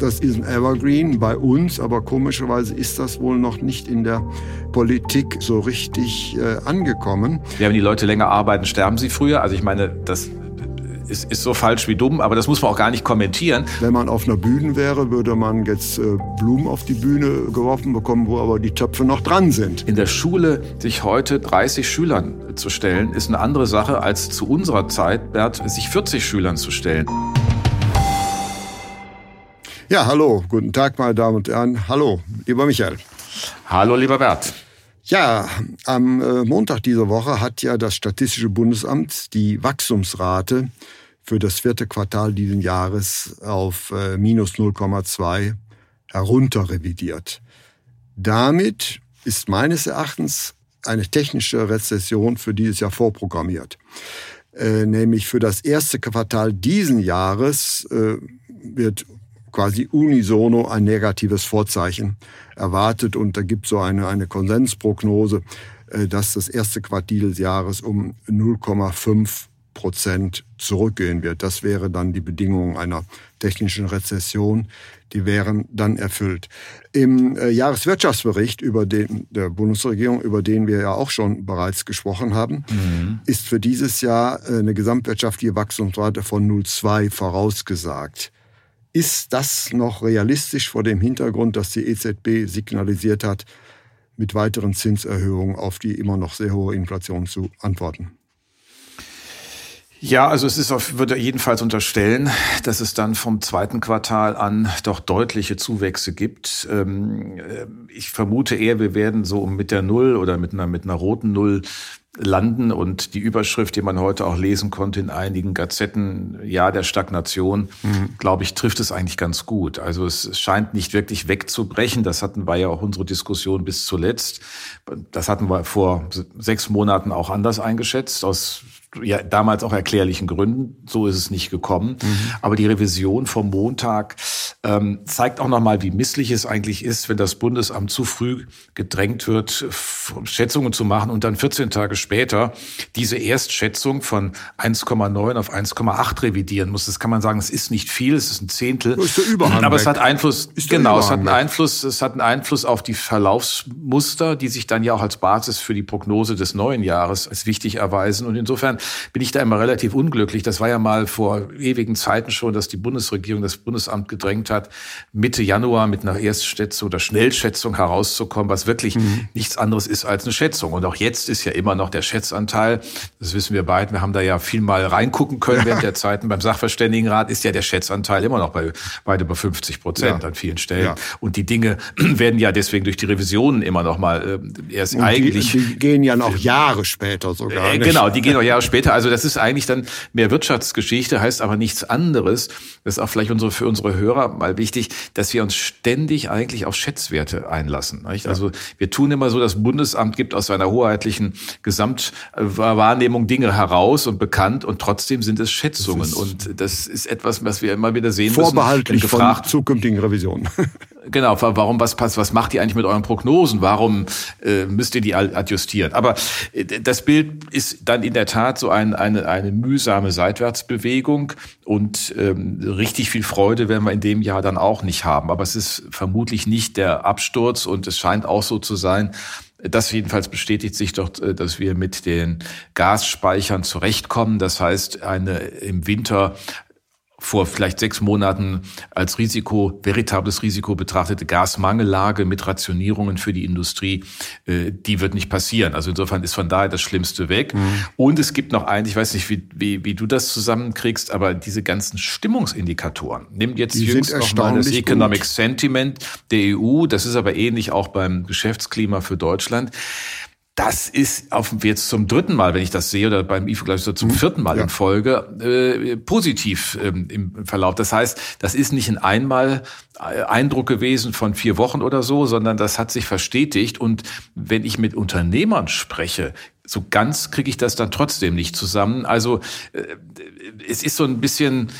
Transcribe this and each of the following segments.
Das ist ein Evergreen bei uns, aber komischerweise ist das wohl noch nicht in der Politik so richtig äh, angekommen. Ja, wenn die Leute länger arbeiten, sterben sie früher. Also ich meine, das ist, ist so falsch wie dumm, aber das muss man auch gar nicht kommentieren. Wenn man auf einer Bühne wäre, würde man jetzt äh, Blumen auf die Bühne geworfen bekommen, wo aber die Töpfe noch dran sind. In der Schule sich heute 30 Schülern zu stellen, ist eine andere Sache als zu unserer Zeit, Bert, sich 40 Schülern zu stellen. Ja, hallo, guten Tag, meine Damen und Herren. Hallo, lieber Michael. Hallo, lieber Bert. Ja, am äh, Montag dieser Woche hat ja das Statistische Bundesamt die Wachstumsrate für das vierte Quartal dieses Jahres auf äh, minus 0,2 herunterrevidiert. Damit ist meines Erachtens eine technische Rezession für dieses Jahr vorprogrammiert. Äh, nämlich für das erste Quartal diesen Jahres wird quasi unisono ein negatives Vorzeichen erwartet. Und da gibt es so eine, eine Konsensprognose, äh, dass das erste Quartil des Jahres um 0,5 Prozent zurückgehen wird. Das wäre dann die Bedingung einer technischen Rezession. Die wären dann erfüllt. Im äh, Jahreswirtschaftsbericht über den, der Bundesregierung, über den wir ja auch schon bereits gesprochen haben, mhm. ist für dieses Jahr äh, eine gesamtwirtschaftliche Wachstumsrate von 0,2 vorausgesagt. Ist das noch realistisch vor dem Hintergrund, dass die EZB signalisiert hat, mit weiteren Zinserhöhungen auf die immer noch sehr hohe Inflation zu antworten? Ja, also es ist auf, würde jedenfalls unterstellen, dass es dann vom zweiten Quartal an doch deutliche Zuwächse gibt. Ähm, äh, ich vermute eher, wir werden so mit der Null oder mit einer, mit einer roten Null landen und die Überschrift, die man heute auch lesen konnte in einigen Gazetten, ja der Stagnation, mhm. glaube ich, trifft es eigentlich ganz gut. Also es scheint nicht wirklich wegzubrechen. Das hatten wir ja auch unsere Diskussion bis zuletzt. Das hatten wir vor sechs Monaten auch anders eingeschätzt aus ja damals auch erklärlichen Gründen. So ist es nicht gekommen. Mhm. Aber die Revision vom Montag ähm, zeigt auch nochmal, wie misslich es eigentlich ist, wenn das Bundesamt zu früh gedrängt wird, Schätzungen zu machen und dann 14 Tage später diese Erstschätzung von 1,9 auf 1,8 revidieren muss. Das kann man sagen, es ist nicht viel, es ist ein Zehntel. ist der Überhang aber weg. es hat Einfluss, genau, es hat einen Einfluss, es hat einen Einfluss auf die Verlaufsmuster, die sich dann ja auch als Basis für die Prognose des neuen Jahres als wichtig erweisen. Und insofern bin ich da immer relativ unglücklich. Das war ja mal vor ewigen Zeiten schon, dass die Bundesregierung das Bundesamt gedrängt hat, Mitte Januar mit einer Erstschätzung oder Schnellschätzung herauszukommen, was wirklich mhm. nichts anderes ist als eine Schätzung. Und auch jetzt ist ja immer noch der Schätzanteil, das wissen wir beide, wir haben da ja viel mal reingucken können während der Zeiten. Beim Sachverständigenrat ist ja der Schätzanteil immer noch bei weit über 50 Prozent ja. an vielen Stellen. Ja. Und die Dinge werden ja deswegen durch die Revisionen immer noch mal äh, erst Und eigentlich. Die, die gehen ja noch Jahre später sogar. Äh, genau, die gehen noch Jahre später. Also das ist eigentlich dann mehr Wirtschaftsgeschichte, heißt aber nichts anderes. Das ist auch vielleicht unsere, für unsere Hörer mal wichtig, dass wir uns ständig eigentlich auf Schätzwerte einlassen. Nicht? Also wir tun immer so, das Bundesamt gibt aus seiner hoheitlichen Gesamtwahrnehmung Dinge heraus und bekannt und trotzdem sind es Schätzungen. Das und das ist etwas, was wir immer wieder sehen vorbehaltlich müssen. Vorbehaltlich von zukünftigen Revisionen. Genau, warum, was passt, was macht ihr eigentlich mit euren Prognosen? Warum äh, müsst ihr die adjustieren? Aber äh, das Bild ist dann in der Tat so ein, eine, eine mühsame Seitwärtsbewegung und ähm, richtig viel Freude werden wir in dem Jahr dann auch nicht haben. Aber es ist vermutlich nicht der Absturz und es scheint auch so zu sein, das jedenfalls bestätigt sich doch, äh, dass wir mit den Gasspeichern zurechtkommen. Das heißt, eine im Winter vor vielleicht sechs Monaten als Risiko, veritables Risiko betrachtete Gasmangellage mit Rationierungen für die Industrie, äh, die wird nicht passieren. Also insofern ist von daher das Schlimmste weg. Mhm. Und es gibt noch eins, ich weiß nicht, wie, wie, wie du das zusammenkriegst, aber diese ganzen Stimmungsindikatoren. Nimm jetzt die jüngst noch mal das Economic gut. Sentiment der EU, das ist aber ähnlich auch beim Geschäftsklima für Deutschland das ist auf, jetzt zum dritten Mal, wenn ich das sehe, oder beim IFO gleich so zum mhm. vierten Mal ja. in Folge, äh, positiv ähm, im Verlauf. Das heißt, das ist nicht ein einmal äh, Eindruck gewesen von vier Wochen oder so, sondern das hat sich verstetigt. Und wenn ich mit Unternehmern spreche, so ganz kriege ich das dann trotzdem nicht zusammen. Also äh, es ist so ein bisschen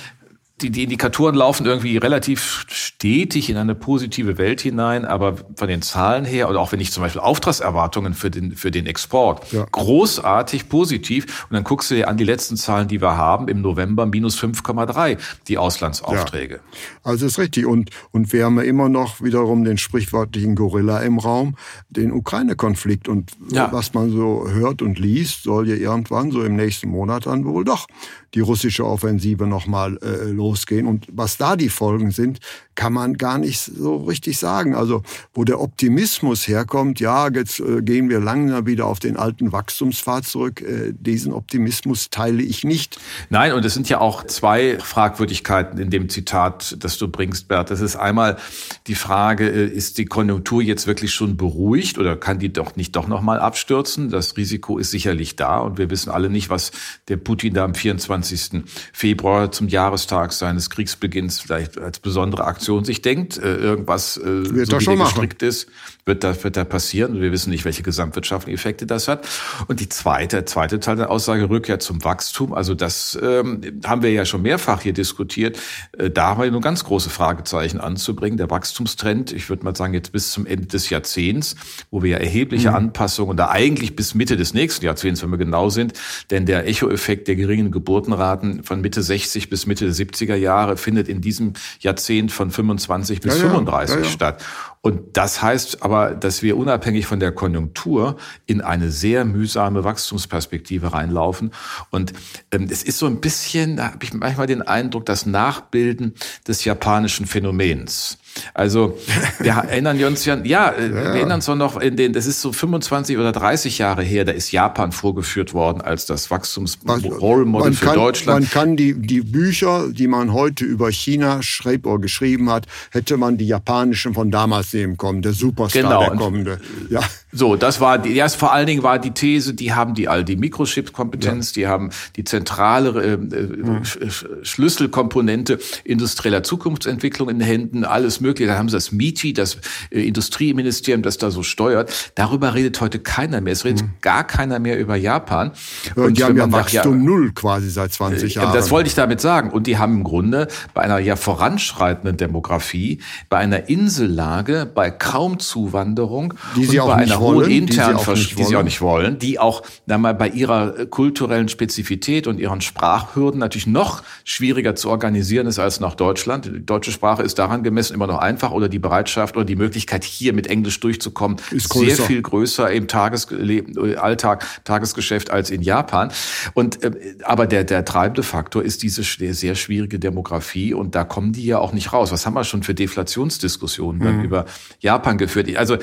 die, die Indikatoren laufen irgendwie relativ stetig in eine positive Welt hinein, aber von den Zahlen her oder auch wenn ich zum Beispiel Auftragserwartungen für den, für den Export, ja. großartig positiv. Und dann guckst du dir an die letzten Zahlen, die wir haben, im November minus 5,3, die Auslandsaufträge. Ja. Also ist richtig. Und, und wir haben ja immer noch wiederum den sprichwörtlichen Gorilla im Raum, den Ukraine-Konflikt. Und ja. was man so hört und liest, soll ja irgendwann so im nächsten Monat dann wohl doch die russische Offensive nochmal äh, losgehen. Und was da die Folgen sind, kann man gar nicht so richtig sagen. Also wo der Optimismus herkommt, ja, jetzt äh, gehen wir langsam wieder auf den alten Wachstumspfad zurück, äh, diesen Optimismus teile ich nicht. Nein, und es sind ja auch zwei Fragwürdigkeiten in dem Zitat, das du bringst, Bert. Das ist einmal die Frage, äh, ist die Konjunktur jetzt wirklich schon beruhigt oder kann die doch nicht doch nochmal abstürzen? Das Risiko ist sicherlich da und wir wissen alle nicht, was der Putin da am 24. Februar zum Jahrestag seines Kriegsbeginns vielleicht als besondere Aktion Fraktion sich denkt, äh, irgendwas äh, wird so wie schon gestrickt ist, wird da, wird da passieren. Und wir wissen nicht, welche gesamtwirtschaftlichen Effekte das hat. Und die zweite, zweite Teil der Aussage, Rückkehr zum Wachstum. Also das ähm, haben wir ja schon mehrfach hier diskutiert. Äh, da haben wir nur ganz große Fragezeichen anzubringen. Der Wachstumstrend, ich würde mal sagen, jetzt bis zum Ende des Jahrzehnts, wo wir ja erhebliche mhm. Anpassungen, da eigentlich bis Mitte des nächsten Jahrzehnts, wenn wir genau sind, denn der Echo-Effekt der geringen Geburtenraten von Mitte 60 bis Mitte der 70er Jahre findet in diesem Jahrzehnt von 25 bis ja, 35 ja, ja, statt. Und das heißt aber, dass wir unabhängig von der Konjunktur in eine sehr mühsame Wachstumsperspektive reinlaufen. Und ähm, es ist so ein bisschen, da habe ich manchmal den Eindruck, das Nachbilden des japanischen Phänomens. Also wir erinnern uns ja, ja, ja, wir erinnern uns noch in den, das ist so 25 oder 30 Jahre her, da ist Japan vorgeführt worden als das Wachstums-Role-Model für Deutschland. Man kann die, die Bücher, die man heute über China schreibt oder geschrieben hat, hätte man die japanischen von damals nehmen können, der Superstar genau. der kommende. Ja. So, das war die, ja, vor allen Dingen war die These, die haben die all die Mikrochip-Kompetenz, ja. die haben die zentrale äh, äh, Schlüsselkomponente industrieller Zukunftsentwicklung in den Händen, alles mögliche. Da haben sie das MITI, das äh, Industrieministerium, das da so steuert. Darüber redet heute keiner mehr. Es redet mhm. gar keiner mehr über Japan. Ja, und die haben ja Wachstum ja, null quasi seit 20 äh, Jahren. Das wollte ich damit sagen. Und die haben im Grunde bei einer ja voranschreitenden Demografie, bei einer Insellage, bei kaum Zuwanderung die sie und bei einer wollen, internen die, sie die sie auch nicht wollen, die auch na mal bei ihrer kulturellen Spezifität und ihren Sprachhürden natürlich noch schwieriger zu organisieren ist als nach Deutschland. Die deutsche Sprache ist daran gemessen immer noch einfach oder die Bereitschaft oder die Möglichkeit hier mit Englisch durchzukommen ist sehr viel größer im Tagesleben, Alltag, Tagesgeschäft als in Japan. Und äh, aber der der treibende Faktor ist diese sehr schwierige Demografie und da kommen die ja auch nicht raus. Was haben wir schon für Deflationsdiskussionen dann mhm. über Japan geführt? Also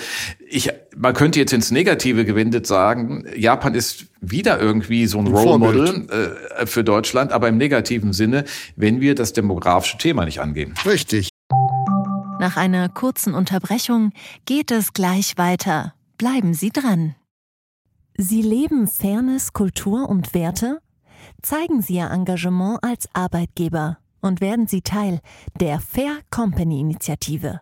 ich man könnte jetzt ins Negative gewendet sagen, Japan ist wieder irgendwie so ein Role Model äh, für Deutschland, aber im negativen Sinne, wenn wir das demografische Thema nicht angehen. Richtig. Nach einer kurzen Unterbrechung geht es gleich weiter. Bleiben Sie dran. Sie leben Fairness, Kultur und Werte? Zeigen Sie Ihr Engagement als Arbeitgeber und werden Sie Teil der Fair Company Initiative.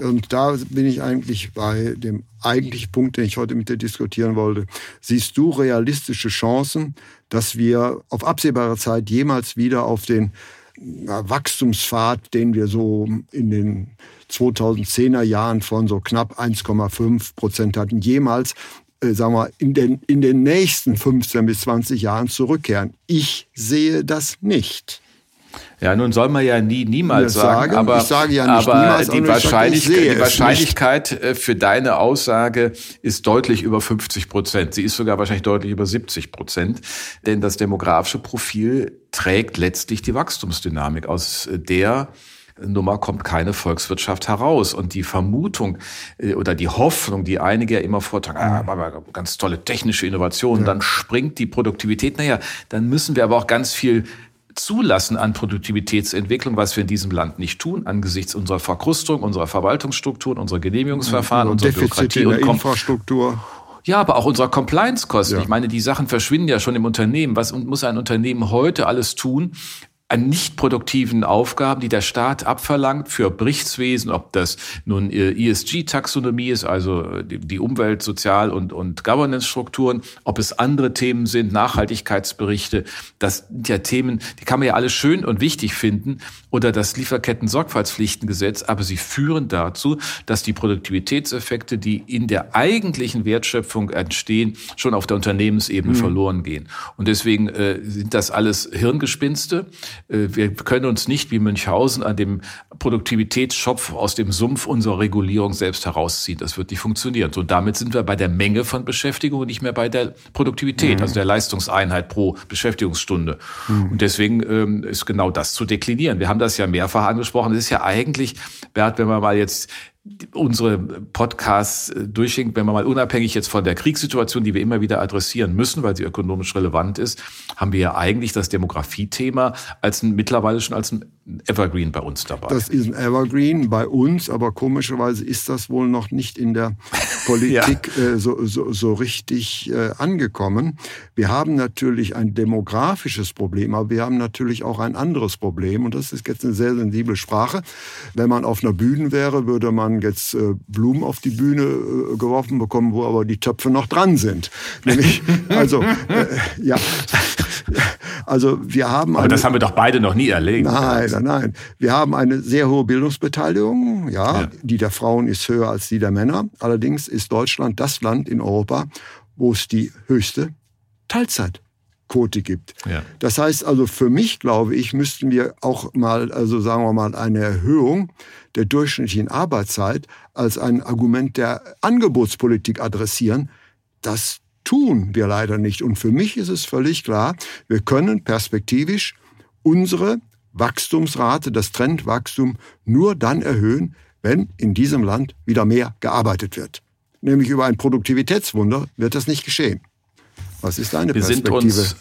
Und da bin ich eigentlich bei dem eigentlichen Punkt, den ich heute mit dir diskutieren wollte. Siehst du realistische Chancen, dass wir auf absehbare Zeit jemals wieder auf den Wachstumspfad, den wir so in den 2010er Jahren von so knapp 1,5 Prozent hatten, jemals äh, sagen wir, in den, in den nächsten 15 bis 20 Jahren zurückkehren. Ich sehe das nicht. Ja, nun soll man ja nie niemals sagen, sage, aber, ich sage ja nicht aber niemals, die, aber Wahrscheinlichkeit, ich die Wahrscheinlichkeit äh, für deine Aussage ist deutlich über 50 Prozent. Sie ist sogar wahrscheinlich deutlich über 70 Prozent, denn das demografische Profil trägt letztlich die Wachstumsdynamik, aus der Nummer kommt keine Volkswirtschaft heraus. Und die Vermutung äh, oder die Hoffnung, die einige ja immer vortragen, ah, ganz tolle technische Innovationen, ja. dann springt die Produktivität. Naja, dann müssen wir aber auch ganz viel zulassen an Produktivitätsentwicklung, was wir in diesem Land nicht tun, angesichts unserer Verkrustung, unserer Verwaltungsstrukturen, unserer Genehmigungsverfahren, unserer Bürokratie in der und Infrastruktur. Ja, aber auch unserer Compliance-Kosten. Ja. Ich meine, die Sachen verschwinden ja schon im Unternehmen. Was muss ein Unternehmen heute alles tun, an nicht produktiven Aufgaben, die der Staat abverlangt für Berichtswesen, ob das nun ESG-Taxonomie ist, also die Umwelt-, Sozial- und, und Governance-Strukturen, ob es andere Themen sind, Nachhaltigkeitsberichte, das sind ja Themen, die kann man ja alle schön und wichtig finden, oder das Lieferketten-Sorgfaltspflichtengesetz, aber sie führen dazu, dass die Produktivitätseffekte, die in der eigentlichen Wertschöpfung entstehen, schon auf der Unternehmensebene mhm. verloren gehen. Und deswegen äh, sind das alles Hirngespinste. Äh, wir können uns nicht wie Münchhausen an dem Produktivitätsschopf aus dem Sumpf unserer Regulierung selbst herausziehen. Das wird nicht funktionieren. Und damit sind wir bei der Menge von Beschäftigung und nicht mehr bei der Produktivität, mhm. also der Leistungseinheit pro Beschäftigungsstunde. Mhm. Und deswegen ähm, ist genau das zu deklinieren. Wir haben das ja mehrfach angesprochen. Es ist ja eigentlich, Bert, wenn man mal jetzt unsere Podcasts äh, durchschinkt, wenn man mal unabhängig jetzt von der Kriegssituation, die wir immer wieder adressieren müssen, weil sie ökonomisch relevant ist, haben wir ja eigentlich das Demografiethema als ein, mittlerweile schon als ein Evergreen bei uns dabei. Das ist ein Evergreen bei uns, aber komischerweise ist das wohl noch nicht in der Politik ja. äh, so, so, so richtig äh, angekommen. Wir haben natürlich ein demografisches Problem, aber wir haben natürlich auch ein anderes Problem und das ist jetzt eine sehr sensible Sprache. Wenn man auf einer Bühne wäre, würde man jetzt äh, Blumen auf die Bühne geworfen bekommen, wo aber die Töpfe noch dran sind. Nämlich, also, ja. Also wir haben. Aber das haben wir doch beide noch nie erlebt. Nein, nein, nein. Wir haben eine sehr hohe Bildungsbeteiligung, ja, ja. Die der Frauen ist höher als die der Männer. Allerdings ist Deutschland das Land in Europa, wo es die höchste Teilzeitquote gibt. Ja. Das heißt also, für mich glaube ich, müssten wir auch mal, also sagen wir mal, eine Erhöhung der durchschnittlichen Arbeitszeit als ein Argument der Angebotspolitik adressieren. Das tun wir leider nicht. Und für mich ist es völlig klar, wir können perspektivisch unsere Wachstumsrate, das Trendwachstum nur dann erhöhen, wenn in diesem Land wieder mehr gearbeitet wird. Nämlich über ein Produktivitätswunder wird das nicht geschehen. Was ist deine wir Perspektive? Sind uns,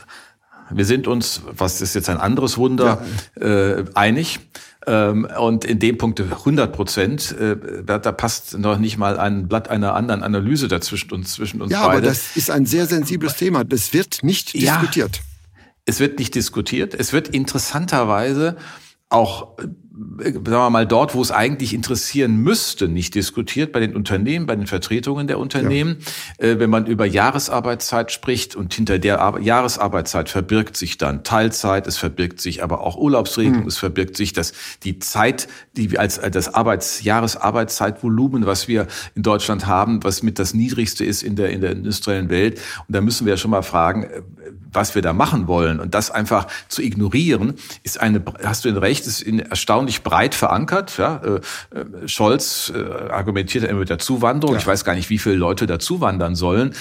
wir sind uns, was ist jetzt ein anderes Wunder, ja. äh, einig. Ähm, und in dem Punkt 100 Prozent, äh, da passt noch nicht mal ein Blatt einer anderen Analyse dazwischen uns, zwischen uns ja, beide. Ja, aber das ist ein sehr sensibles Thema. Das wird nicht ja, diskutiert. Es wird nicht diskutiert. Es wird interessanterweise auch sagen wir mal, dort, wo es eigentlich interessieren müsste, nicht diskutiert, bei den Unternehmen, bei den Vertretungen der Unternehmen. Ja. Äh, wenn man über Jahresarbeitszeit spricht und hinter der Ar Jahresarbeitszeit verbirgt sich dann Teilzeit, es verbirgt sich aber auch Urlaubsregelung, mhm. es verbirgt sich dass die Zeit, die wir als das Arbeits Jahresarbeitszeitvolumen, was wir in Deutschland haben, was mit das niedrigste ist in der, in der industriellen Welt. Und da müssen wir ja schon mal fragen, äh, was wir da machen wollen. Und das einfach zu ignorieren, ist eine, hast du recht, ist in erstaunlich breit verankert. Ja, äh, äh, Scholz äh, argumentiert immer mit der Zuwanderung. Ja. Ich weiß gar nicht, wie viele Leute dazu wandern sollen,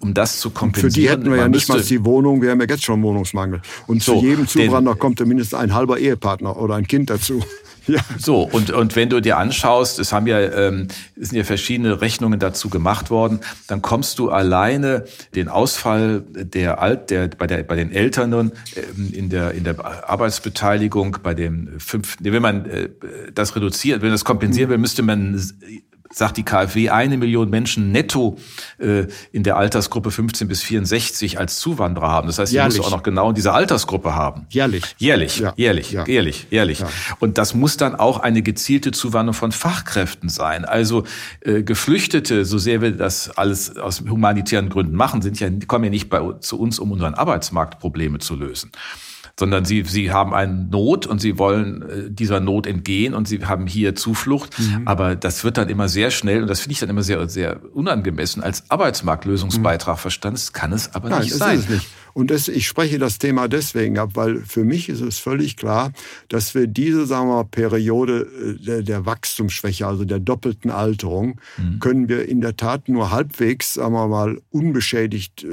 um das zu kompensieren. Und für die hätten wir ja nicht mal die Wohnung, wir haben ja jetzt schon Wohnungsmangel. Und so, zu jedem Zuwanderer kommt ja mindestens ein halber Ehepartner oder ein Kind dazu. Ja. So, und, und wenn du dir anschaust, es haben ja, ähm, es sind ja verschiedene Rechnungen dazu gemacht worden, dann kommst du alleine den Ausfall der Alt, der, bei, der, bei den Eltern ähm, in, der, in der Arbeitsbeteiligung, bei dem fünf, wenn man äh, das reduziert, wenn das kompensieren will, müsste man sagt die KfW, eine Million Menschen netto äh, in der Altersgruppe 15 bis 64 als Zuwanderer haben. Das heißt, die muss auch noch genau in dieser Altersgruppe haben. Jährlich. Jährlich, ja. jährlich, ja. jährlich, jährlich. Ja. Und das muss dann auch eine gezielte Zuwanderung von Fachkräften sein. Also äh, Geflüchtete, so sehr wir das alles aus humanitären Gründen machen, sind ja, kommen ja nicht bei, zu uns, um unseren Arbeitsmarktprobleme zu lösen sondern sie, sie haben eine Not und sie wollen äh, dieser Not entgehen und sie haben hier Zuflucht. Mhm. Aber das wird dann immer sehr schnell und das finde ich dann immer sehr, sehr unangemessen als Arbeitsmarktlösungsbeitrag mhm. verstanden. Das kann es aber Nein, nicht sein. Es nicht. Und das, ich spreche das Thema deswegen ab, weil für mich ist es völlig klar, dass wir diese, sagen wir mal, Periode äh, der, der Wachstumsschwäche, also der doppelten Alterung, mhm. können wir in der Tat nur halbwegs, sagen wir mal, unbeschädigt äh,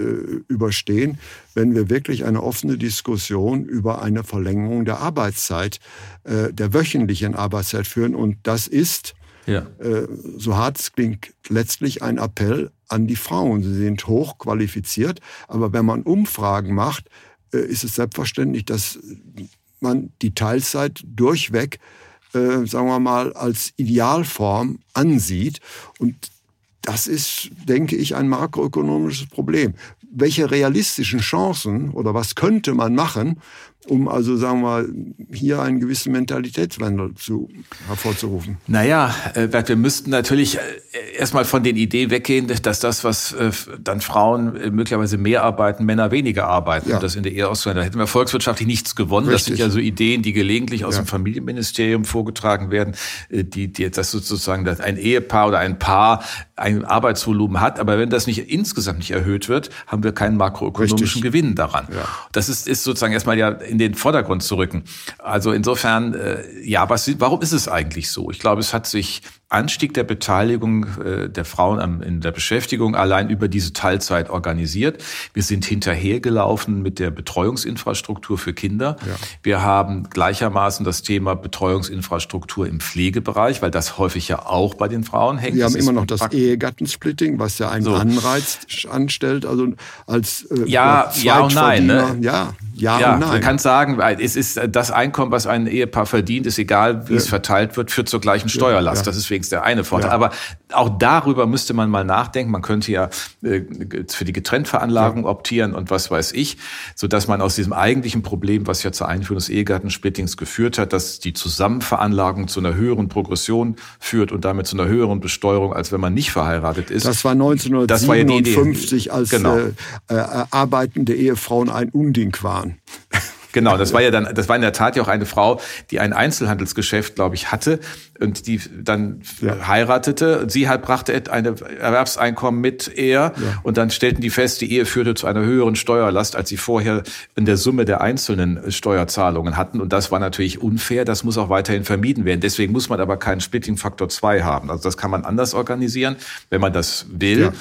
überstehen, wenn wir wirklich eine offene Diskussion über eine Verlängerung der Arbeitszeit, äh, der wöchentlichen Arbeitszeit führen. Und das ist, ja. äh, so hart es klingt, letztlich ein Appell an die Frauen. Sie sind hochqualifiziert, aber wenn man Umfragen macht, äh, ist es selbstverständlich, dass man die Teilzeit durchweg, äh, sagen wir mal, als Idealform ansieht. Und das ist, denke ich, ein makroökonomisches Problem. Welche realistischen Chancen oder was könnte man machen, um also, sagen wir mal, hier einen gewissen Mentalitätswandel zu, hervorzurufen? Naja, äh, wir müssten natürlich äh, erstmal von den Ideen weggehen, dass das, was äh, dann Frauen möglicherweise mehr arbeiten, Männer weniger arbeiten. Ja. Und das in der Ehe auszuhalten. Da hätten wir volkswirtschaftlich nichts gewonnen. Richtig. Das sind ja so Ideen, die gelegentlich aus ja. dem Familienministerium vorgetragen werden, die, die das sozusagen dass ein Ehepaar oder ein Paar ein Arbeitsvolumen hat. Aber wenn das nicht insgesamt nicht erhöht wird, haben wir keinen makroökonomischen Richtig. Gewinn daran. Ja. Das ist, ist sozusagen erstmal ja in den Vordergrund zu rücken. Also insofern, äh, ja, was, warum ist es eigentlich so? Ich glaube, es hat sich Anstieg der Beteiligung äh, der Frauen in der Beschäftigung allein über diese Teilzeit organisiert. Wir sind hinterhergelaufen mit der Betreuungsinfrastruktur für Kinder. Ja. Wir haben gleichermaßen das Thema Betreuungsinfrastruktur im Pflegebereich, weil das häufig ja auch bei den Frauen hängt. Wir haben immer noch das Ehegattensplitting, was ja einen so. Anreiz anstellt, also als äh, ja, ja und nein, ne? ja, ja, ja, und nein. Man kann sagen, es ist das Einkommen, was ein Ehepaar verdient, ist egal, wie ja. es verteilt wird, führt zur gleichen Steuerlast. Das ist übrigens der eine Vorteil. Ja. Aber auch darüber müsste man mal nachdenken. Man könnte ja äh, für die Getrenntveranlagung ja. optieren und was weiß ich, so dass man aus diesem eigentlichen Problem, was ja zur Einführung des Ehegattensplittings geführt hat, dass die Zusammenveranlagung zu einer höheren Progression führt und damit zu einer höheren Besteuerung, als wenn man nicht verheiratet ist. Das war 1957, ja als genau. äh, äh, arbeitende Ehefrauen ein Unding waren. Genau, das war ja dann, das war in der Tat ja auch eine Frau, die ein Einzelhandelsgeschäft, glaube ich, hatte und die dann ja. heiratete. Sie halt brachte ein Erwerbseinkommen mit er ja. und dann stellten die fest, die Ehe führte zu einer höheren Steuerlast, als sie vorher in der Summe der einzelnen Steuerzahlungen hatten. Und das war natürlich unfair. Das muss auch weiterhin vermieden werden. Deswegen muss man aber keinen Splitting-Faktor 2 haben. Also das kann man anders organisieren, wenn man das will. Ja.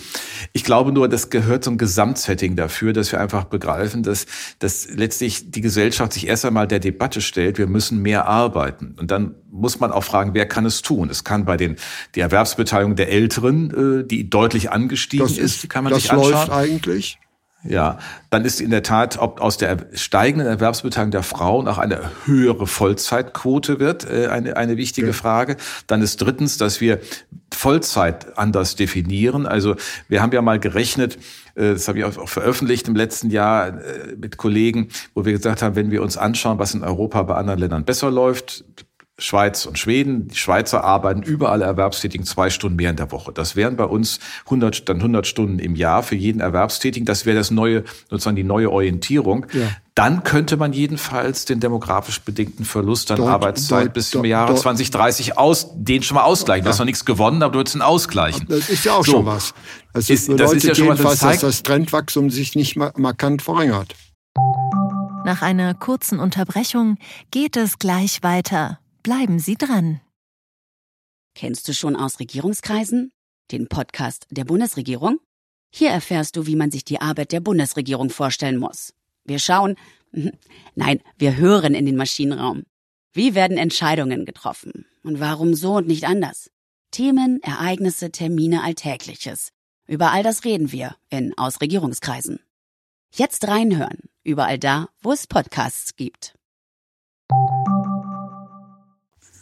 Ich glaube nur, das gehört zum Gesamtsetting dafür, dass wir einfach begreifen, dass, dass letztlich die Gesellschaft sich erst einmal der Debatte stellt, wir müssen mehr arbeiten. Und dann muss man auch fragen, wer kann es tun? Es kann bei den die Erwerbsbeteiligung der Älteren, äh, die deutlich angestiegen das ist, ist, kann man sich anschauen. Das läuft eigentlich. Ja, dann ist in der Tat, ob aus der steigenden Erwerbsbeteiligung der Frauen auch eine höhere Vollzeitquote wird, äh, eine, eine wichtige ja. Frage. Dann ist drittens, dass wir Vollzeit anders definieren. Also wir haben ja mal gerechnet, das habe ich auch veröffentlicht im letzten Jahr mit Kollegen, wo wir gesagt haben, wenn wir uns anschauen, was in Europa bei anderen Ländern besser läuft, Schweiz und Schweden. Die Schweizer arbeiten überall Erwerbstätigen zwei Stunden mehr in der Woche. Das wären bei uns 100, dann 100 Stunden im Jahr für jeden Erwerbstätigen. Das wäre das neue, sozusagen die neue Orientierung. Ja. Dann könnte man jedenfalls den demografisch bedingten Verlust an dort, Arbeitszeit dort, bis zum dort, Jahre 2030 aus, den schon mal ausgleichen. Ja. Du hast noch nichts gewonnen, aber du würdest ihn ausgleichen. Das ist ja auch so. schon was. Also ist, das ist ja schon mal das zeigt, dass das Trendwachstum sich nicht markant verringert. Nach einer kurzen Unterbrechung geht es gleich weiter. Bleiben Sie dran. Kennst du schon aus Regierungskreisen? Den Podcast der Bundesregierung? Hier erfährst du, wie man sich die Arbeit der Bundesregierung vorstellen muss. Wir schauen, nein, wir hören in den Maschinenraum. Wie werden Entscheidungen getroffen? Und warum so und nicht anders? Themen, Ereignisse, Termine, Alltägliches. Über all das reden wir in Aus Regierungskreisen. Jetzt reinhören, überall da, wo es Podcasts gibt.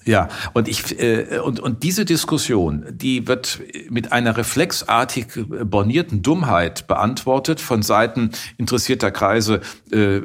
Ja, und ich äh, und und diese Diskussion, die wird mit einer reflexartig bornierten Dummheit beantwortet von Seiten interessierter Kreise äh,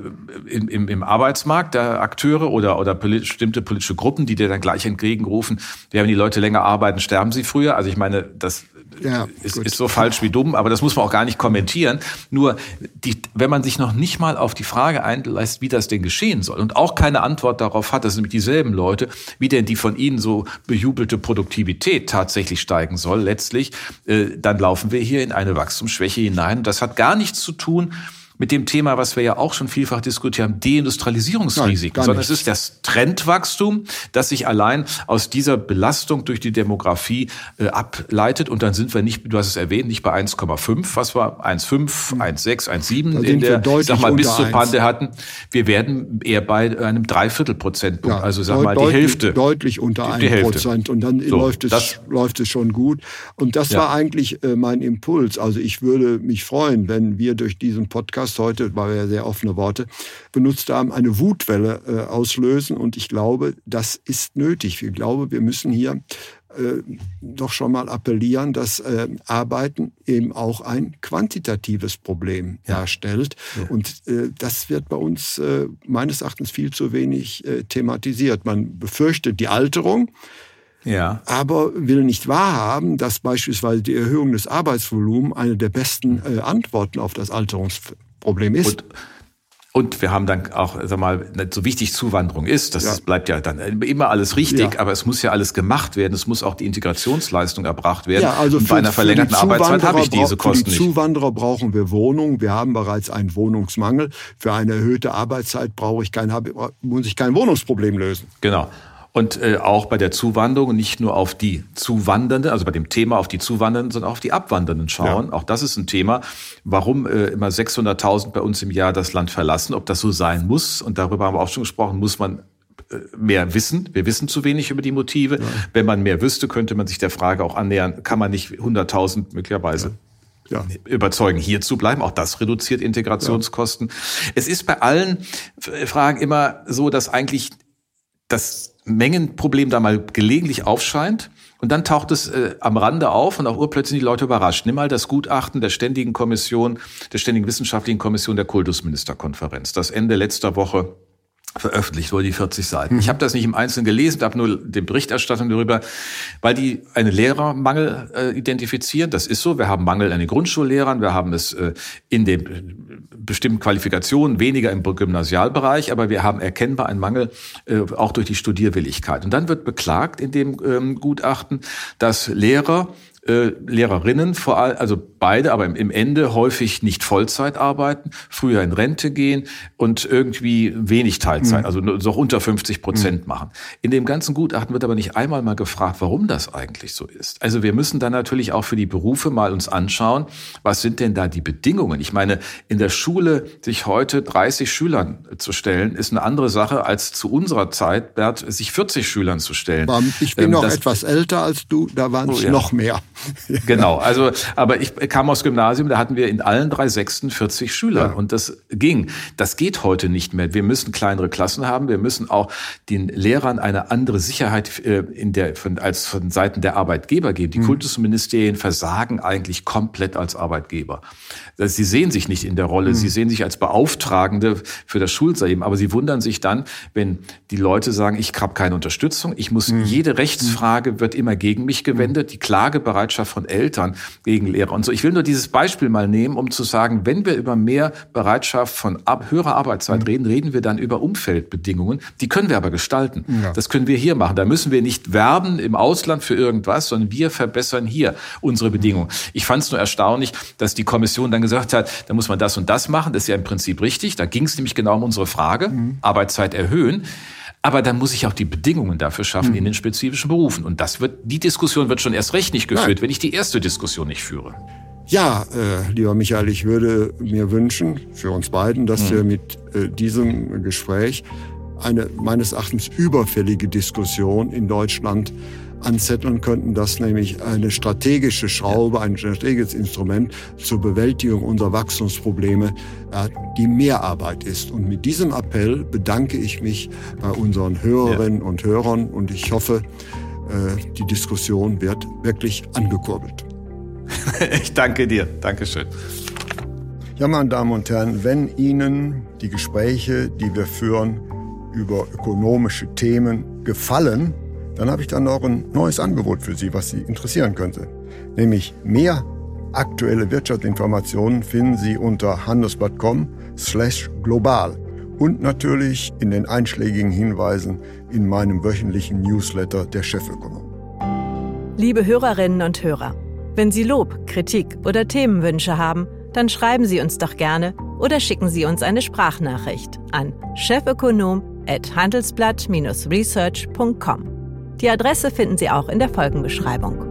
im, im, im Arbeitsmarkt der Akteure oder oder bestimmte politische Gruppen, die dir dann gleich entgegenrufen, wenn die Leute länger arbeiten, sterben sie früher. Also ich meine, das ja, ist, ist so falsch wie dumm, aber das muss man auch gar nicht kommentieren. Nur, die, wenn man sich noch nicht mal auf die Frage einlässt, wie das denn geschehen soll und auch keine Antwort darauf hat, das sind nämlich dieselben Leute, wie denn die von ihnen so bejubelte Produktivität tatsächlich steigen soll, letztlich, äh, dann laufen wir hier in eine Wachstumsschwäche hinein. Und das hat gar nichts zu tun mit dem Thema, was wir ja auch schon vielfach diskutiert haben, Deindustrialisierungsrisiken, Nein, sondern es ist das Trendwachstum, das sich allein aus dieser Belastung durch die Demografie äh, ableitet. Und dann sind wir nicht, du hast es erwähnt, nicht bei 1,5, was war 1,5, 1,6, 1,7 in der, sag mal, bis zur Pande hatten. Wir werden eher bei einem Dreiviertelprozentpunkt, ja, also sag mal die Hälfte. Deutlich unter einem Prozent. Und dann so, läuft, es, läuft es schon gut. Und das ja. war eigentlich äh, mein Impuls. Also ich würde mich freuen, wenn wir durch diesen Podcast heute, weil wir ja sehr offene Worte benutzt haben, eine Wutwelle äh, auslösen. Und ich glaube, das ist nötig. Ich glaube, wir müssen hier äh, doch schon mal appellieren, dass äh, Arbeiten eben auch ein quantitatives Problem darstellt. Ja. Und äh, das wird bei uns äh, meines Erachtens viel zu wenig äh, thematisiert. Man befürchtet die Alterung. Ja. Aber will nicht wahrhaben, dass beispielsweise die Erhöhung des Arbeitsvolumens eine der besten äh, Antworten auf das Alterungsproblem ist. Und und wir haben dann auch, sag mal, so wichtig Zuwanderung ist, das ja. bleibt ja dann immer alles richtig, ja. aber es muss ja alles gemacht werden. Es muss auch die Integrationsleistung erbracht werden. Ja, also für, bei einer verlängerten Arbeitszeit habe ich diese Kosten nicht. Für die Zuwanderer brauchen wir Wohnungen. Wir haben bereits einen Wohnungsmangel. Für eine erhöhte Arbeitszeit brauche ich kein, muss ich kein Wohnungsproblem lösen. Genau. Und äh, auch bei der Zuwanderung nicht nur auf die Zuwandernden, also bei dem Thema auf die Zuwandernden, sondern auch auf die Abwandernden schauen. Ja. Auch das ist ein Thema, warum äh, immer 600.000 bei uns im Jahr das Land verlassen, ob das so sein muss. Und darüber haben wir auch schon gesprochen, muss man äh, mehr wissen. Wir wissen zu wenig über die Motive. Ja. Wenn man mehr wüsste, könnte man sich der Frage auch annähern, kann man nicht 100.000 möglicherweise ja. überzeugen, hier zu bleiben. Auch das reduziert Integrationskosten. Ja. Es ist bei allen Fragen immer so, dass eigentlich das Mengenproblem da mal gelegentlich aufscheint. Und dann taucht es äh, am Rande auf und auch urplötzlich die Leute überrascht. Nimm mal das Gutachten der Ständigen Kommission, der Ständigen Wissenschaftlichen Kommission der Kultusministerkonferenz, das Ende letzter Woche veröffentlicht wurde, die 40 Seiten. Ich habe das nicht im Einzelnen gelesen, habe nur die Berichterstattung darüber, weil die einen Lehrermangel äh, identifizieren. Das ist so. Wir haben Mangel an den Grundschullehrern, wir haben es äh, in den äh, bestimmten Qualifikationen, weniger im Gymnasialbereich, aber wir haben erkennbar einen Mangel äh, auch durch die Studierwilligkeit. Und dann wird beklagt in dem ähm, Gutachten, dass Lehrer äh, Lehrerinnen vor allem, also beide, aber im Ende häufig nicht Vollzeit arbeiten, früher in Rente gehen und irgendwie wenig Teilzeit, mhm. also noch unter 50 Prozent mhm. machen. In dem ganzen Gutachten wird aber nicht einmal mal gefragt, warum das eigentlich so ist. Also wir müssen dann natürlich auch für die Berufe mal uns anschauen, was sind denn da die Bedingungen? Ich meine, in der Schule sich heute 30 Schülern zu stellen, ist eine andere Sache als zu unserer Zeit, Bert, sich 40 Schülern zu stellen. Ich bin ähm, noch etwas älter als du, da waren es oh, ja. noch mehr. Genau, also, aber ich kam aus Gymnasium, da hatten wir in allen drei Sechsten 40 Schüler ja. und das ging. Das geht heute nicht mehr. Wir müssen kleinere Klassen haben, wir müssen auch den Lehrern eine andere Sicherheit äh, in der, von, als von Seiten der Arbeitgeber geben. Die mhm. Kultusministerien versagen eigentlich komplett als Arbeitgeber. Sie sehen sich nicht in der Rolle, mhm. sie sehen sich als Beauftragende für das Schulsystem, aber sie wundern sich dann, wenn die Leute sagen, ich habe keine Unterstützung, ich muss, mhm. jede Rechtsfrage wird immer gegen mich gewendet, die Klagebereitschaft von Eltern gegen Lehrer und so. Ich will nur dieses Beispiel mal nehmen, um zu sagen, wenn wir über mehr Bereitschaft von ab, höherer Arbeitszeit reden, reden wir dann über Umfeldbedingungen. Die können wir aber gestalten. Ja. Das können wir hier machen. Da müssen wir nicht werben im Ausland für irgendwas, sondern wir verbessern hier unsere Bedingungen. Ich fand es nur erstaunlich, dass die Kommission dann gesagt gesagt hat, da muss man das und das machen. Das ist ja im Prinzip richtig. Da ging es nämlich genau um unsere Frage, mhm. Arbeitszeit erhöhen. Aber dann muss ich auch die Bedingungen dafür schaffen mhm. in den spezifischen Berufen. Und das wird, die Diskussion wird schon erst recht nicht geführt, Nein. wenn ich die erste Diskussion nicht führe. Ja, äh, lieber Michael, ich würde mir wünschen, für uns beiden, dass mhm. wir mit äh, diesem Gespräch eine meines Erachtens überfällige Diskussion in Deutschland anzetteln könnten, dass nämlich eine strategische Schraube, ein strategisches Instrument zur Bewältigung unserer Wachstumsprobleme die Mehrarbeit ist. Und mit diesem Appell bedanke ich mich bei unseren Hörerinnen ja. und Hörern und ich hoffe, äh, die Diskussion wird wirklich angekurbelt. Ich danke dir. Dankeschön. Ja, meine Damen und Herren, wenn Ihnen die Gespräche, die wir führen über ökonomische Themen gefallen, dann habe ich dann noch ein neues Angebot für Sie, was Sie interessieren könnte. Nämlich mehr aktuelle Wirtschaftsinformationen finden Sie unter handelsblatt.com slash global und natürlich in den einschlägigen Hinweisen in meinem wöchentlichen Newsletter der Chefökonom. Liebe Hörerinnen und Hörer, wenn Sie Lob, Kritik oder Themenwünsche haben, dann schreiben Sie uns doch gerne oder schicken Sie uns eine Sprachnachricht an chefökonom@handelsblatt-research.com. Die Adresse finden Sie auch in der Folgenbeschreibung.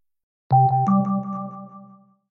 you